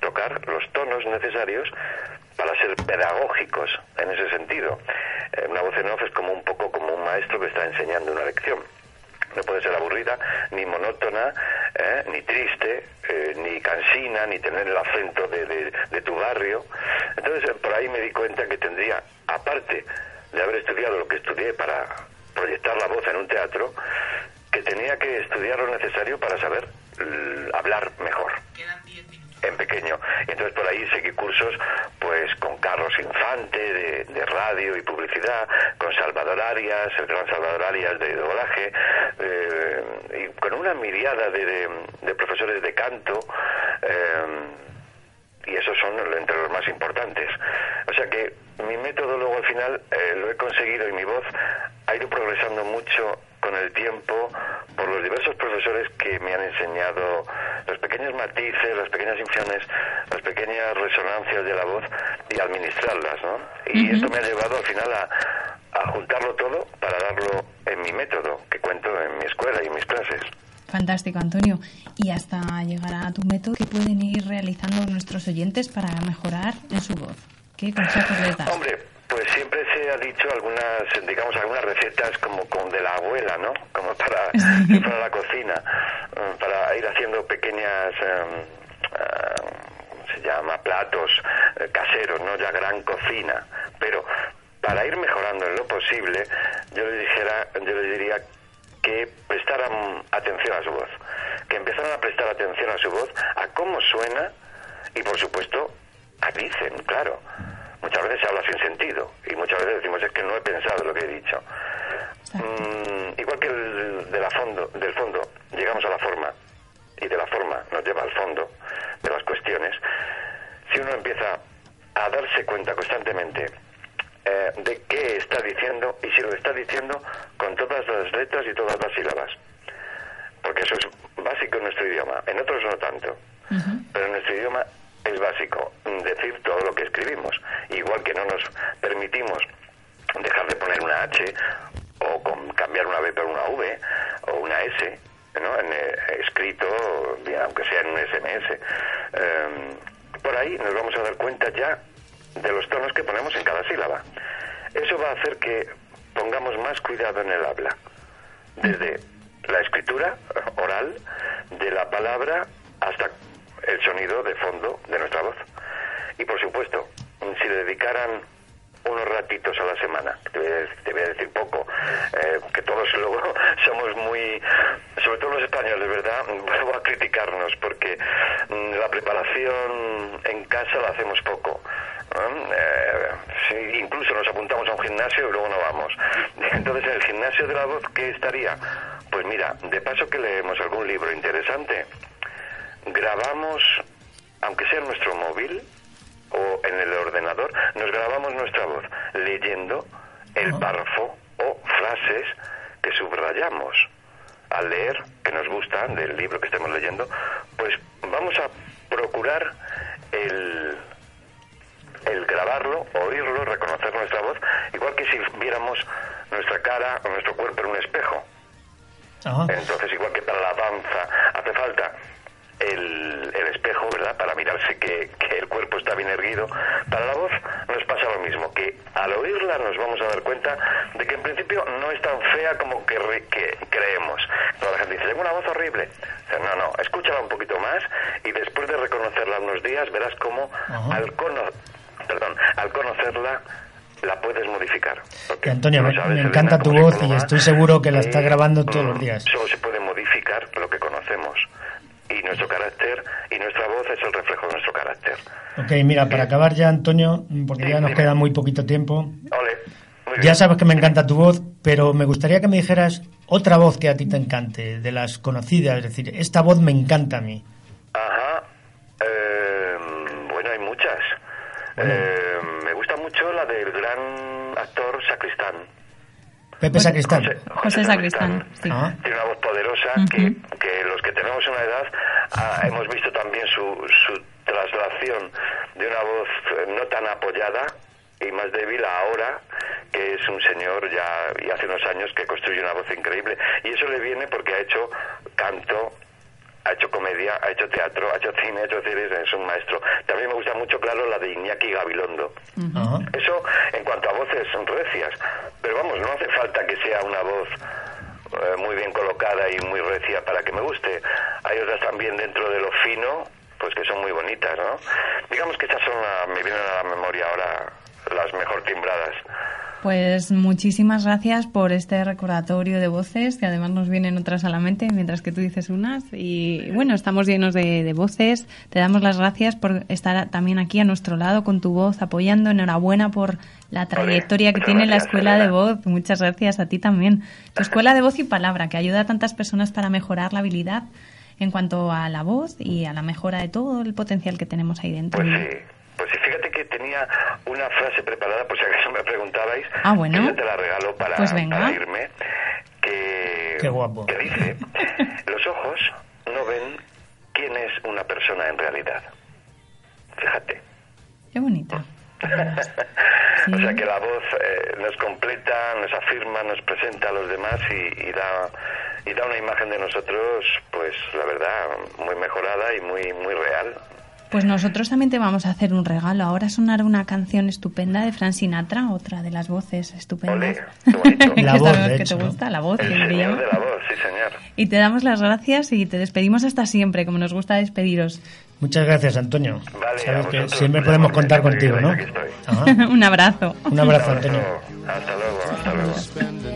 tocar los tonos necesarios para ser pedagógicos en ese sentido. Eh, una voz en off es como un poco como un maestro que está enseñando una lección. No puede ser aburrida, ni monótona, eh, ni triste, eh, ni cansina, ni tener el acento de, de. Entonces, por ahí me di cuenta que tendría, aparte de haber estudiado lo que estudié para proyectar la voz en un teatro, que tenía que estudiar lo necesario para saber hablar mejor. En pequeño. Entonces por ahí seguí cursos pues con Carlos Infante de, radio y publicidad, con Salvador Arias, el gran Salvador Arias de doblaje, eh, y con una miriada de, profesores de canto. Eh, y esos son entre los más importantes. O sea que mi método luego al final eh, lo he conseguido y mi voz ha ido progresando mucho con el tiempo por los diversos profesores que me han enseñado los pequeños matices, las pequeñas inflexiones, las pequeñas resonancias de la voz y administrarlas, ¿no? Y uh esto me ha llevado al final a, a juntarlo todo para darlo en mi método que cuento en mi escuela y en mis clases. Fantástico, Antonio. Y hasta llegar a tu método, ¿qué pueden ir realizando nuestros oyentes para mejorar en su voz? ¿Qué consejos les das? Hombre, pues siempre se ha dicho algunas, digamos, algunas recetas como con de la abuela, ¿no? Como para, para la cocina, eh, para ir haciendo pequeñas, em, eh, se llama platos eh, caseros, ¿no? Ya gran cocina. Pero para ir mejorando en lo posible, yo le dijera, yo le diría que prestaran atención a su voz, que empezaran a prestar atención a su voz, a cómo suena y por supuesto a dicen, claro. Muchas veces se habla sin sentido y muchas veces decimos es que no he pensado lo que he dicho. Mm, igual que el de la fondo, del fondo llegamos a la forma y de la forma nos lleva al fondo de las cuestiones, si uno empieza a darse cuenta constantemente eh, de qué está diciendo y si lo está diciendo con todas las letras y todas las sílabas. Porque eso es básico en nuestro idioma. En otros no tanto. Pero en nuestro idioma es básico decir todo lo que escribimos. Igual que no nos permitimos dejar de poner una H o con cambiar una B por una V o una S, ¿no? En, eh, escrito, aunque sea en un SMS. Em, por ahí nos vamos a dar cuenta ya de los tonos que ponemos en cada sílaba. Eso va a hacer que pongamos más cuidado en el habla, desde la escritura oral, de la palabra hasta el sonido de fondo de nuestra voz. Y por supuesto, si le dedicaran unos ratitos a la semana, te voy a, decir poco, eh, que todos luego somos muy, sobre todo los españoles, ¿verdad? Vuelvo a criticarnos porque mm, la preparación en casa la hacemos poco. Eh, incluso nos apuntamos a un gimnasio y luego no vamos. Entonces, en el gimnasio de la voz, ¿qué estaría? Pues mira, de paso que leemos algún libro interesante, grabamos, aunque sea en nuestro móvil o en el ordenador, nos grabamos nuestra voz leyendo el párrafo o frases que subrayamos al leer, que nos gustan del libro que estemos leyendo, pues vamos a procurar el, el grabarlo, oírlo, reconocer nuestra voz, igual que si viéramos nuestra cara o nuestro cuerpo en un espejo. Entonces, igual que para la danza hace falta el, el, espejo, ¿verdad? Para mirarse que, que, el cuerpo está bien erguido. Para la voz nos pasa lo mismo, que al oírla nos vamos a dar cuenta de que en principio no es tan fea como que, que creemos. Toda la gente dice, tengo una voz horrible. No, no, escúchala un poquito más y después de reconocerla unos días verás cómo al, cono perdón, al conocerla la puedes modificar. Antonio, me, encanta tu voz y estoy seguro que la estás grabando todos los días. Solo se puede modificar lo que conocemos y nuestro carácter y nuestra voz es el reflejo de nuestro carácter. Ok, mira, para acabar ya, Antonio, porque ya nos queda muy poquito tiempo. Ole, ya sabes que me encanta tu voz, pero me gustaría que me dijeras otra voz que a ti te encante, de las conocidas, es decir, esta voz me encanta a mí. Ajá. Eh, bueno, hay muchas. Eh, me gusta mucho la del gran actor Sacristán. Pepe Sacristán. José, Sacristán, sí. Ah. Tiene una voz poderosa que, que, los que tenemos una edad ah, hemos visto también su, su traslación de una voz no tan apoyada y más débil ahora que es un señor ya y hace unos años que construye una voz increíble y eso le viene porque ha hecho canto ha hecho comedia, ha hecho teatro, ha hecho cine, ha hecho series, es un maestro. También me gusta mucho, claro, la de Iñaki Gabilondo. Eso en cuanto a voces son recias, pero vamos, no hace falta que sea una voz eh, muy bien colocada y muy recia para que me guste. Hay otras también dentro de lo fino, pues que son muy bonitas, ¿no? Digamos que estas son, me vienen a la memoria ahora las mejor timbradas. Pues muchísimas gracias por este recordatorio de voces, que además nos vienen otras a la mente mientras que tú dices unas. Y bueno, estamos llenos de, voces. Te damos las gracias por estar también aquí a nuestro lado con tu voz, apoyando. Enhorabuena por la trayectoria que tiene la Escuela de Voz. Muchas gracias a ti también. Tu Escuela de Voz y Palabra, que ayuda a tantas personas para mejorar la habilidad en cuanto a la voz y a la mejora de todo el potencial que tenemos ahí dentro. Pues sí. Pues sí, tenía una frase preparada, por si acaso me preguntabais. Ah, bueno. Que yo te la regalo para, pues para irme. Que, Qué guapo. que dice, los ojos no ven quién es una persona en realidad. Fíjate. Qué bonita. o sea que la voz eh, nos completa, nos afirma, nos presenta a los demás y, y, da y da una imagen de nosotros, pues la verdad, muy mejorada y muy muy real. Pues nosotros también te vamos a hacer un regalo. Ahora sonará una canción estupenda de Frank Sinatra, otra de las voces estupendas. la voz, que te gusta, la voz. El señor de la voz, sí señor. Y te damos las gracias y te despedimos hasta siempre, como nos gusta despediros. Muchas gracias, Antonio. Vale, Sabes que siempre podemos contar contigo, ¿no? un abrazo. Un abrazo, Antonio. Hasta luego, hasta luego.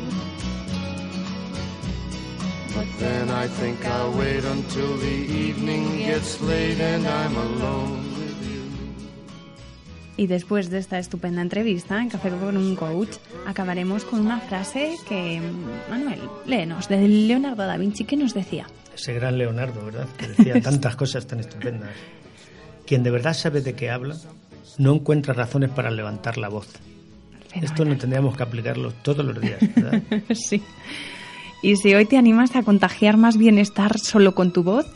But then I think I'll wait until the evening gets late and I'm alone with you. Y después de esta estupenda entrevista en Café con un Coach, acabaremos con una frase que, Manuel, léenos, de Leonardo da Vinci, ¿qué nos decía? Ese gran Leonardo, ¿verdad? Que decía tantas cosas tan estupendas. Quien de verdad sabe de qué habla, no encuentra razones para levantar la voz. Esto no tendríamos que aplicarlo todos los días, ¿verdad? sí. Y si hoy te animas a contagiar más bienestar solo con tu voz,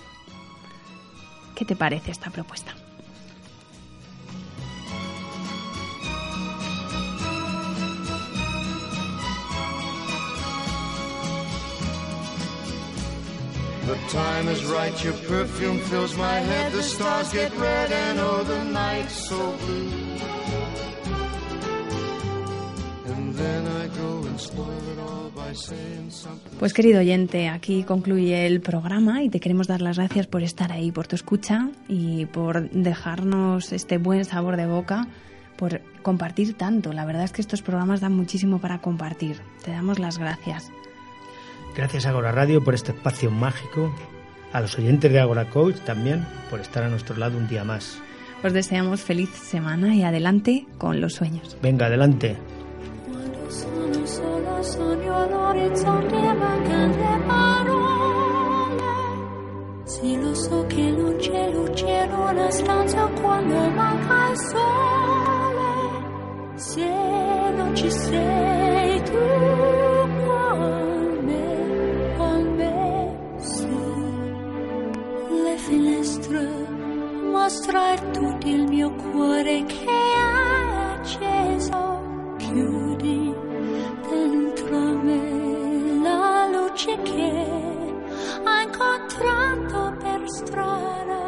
¿qué te parece esta propuesta? The time is right, your perfume fills my head, the stars get red and oh the night's so blue. Pues querido oyente, aquí concluye el programa y te queremos dar las gracias por estar ahí, por tu escucha y por dejarnos este buen sabor de boca, por compartir tanto. La verdad es que estos programas dan muchísimo para compartir. Te damos las gracias. Gracias a Agora Radio por este espacio mágico, a los oyentes de Agora Coach también por estar a nuestro lado un día más. Os deseamos feliz semana y adelante con los sueños. Venga, adelante. Sono sola sogno all'orizzonte mancano le parole. Sì lo so che non c'è luce in una stanza quando manca il sole. Se non ci sei tu con me, con me sì. Le finestre mostrar tutto il mio cuore che è acceso chiudi voce che ha incontrato per strada.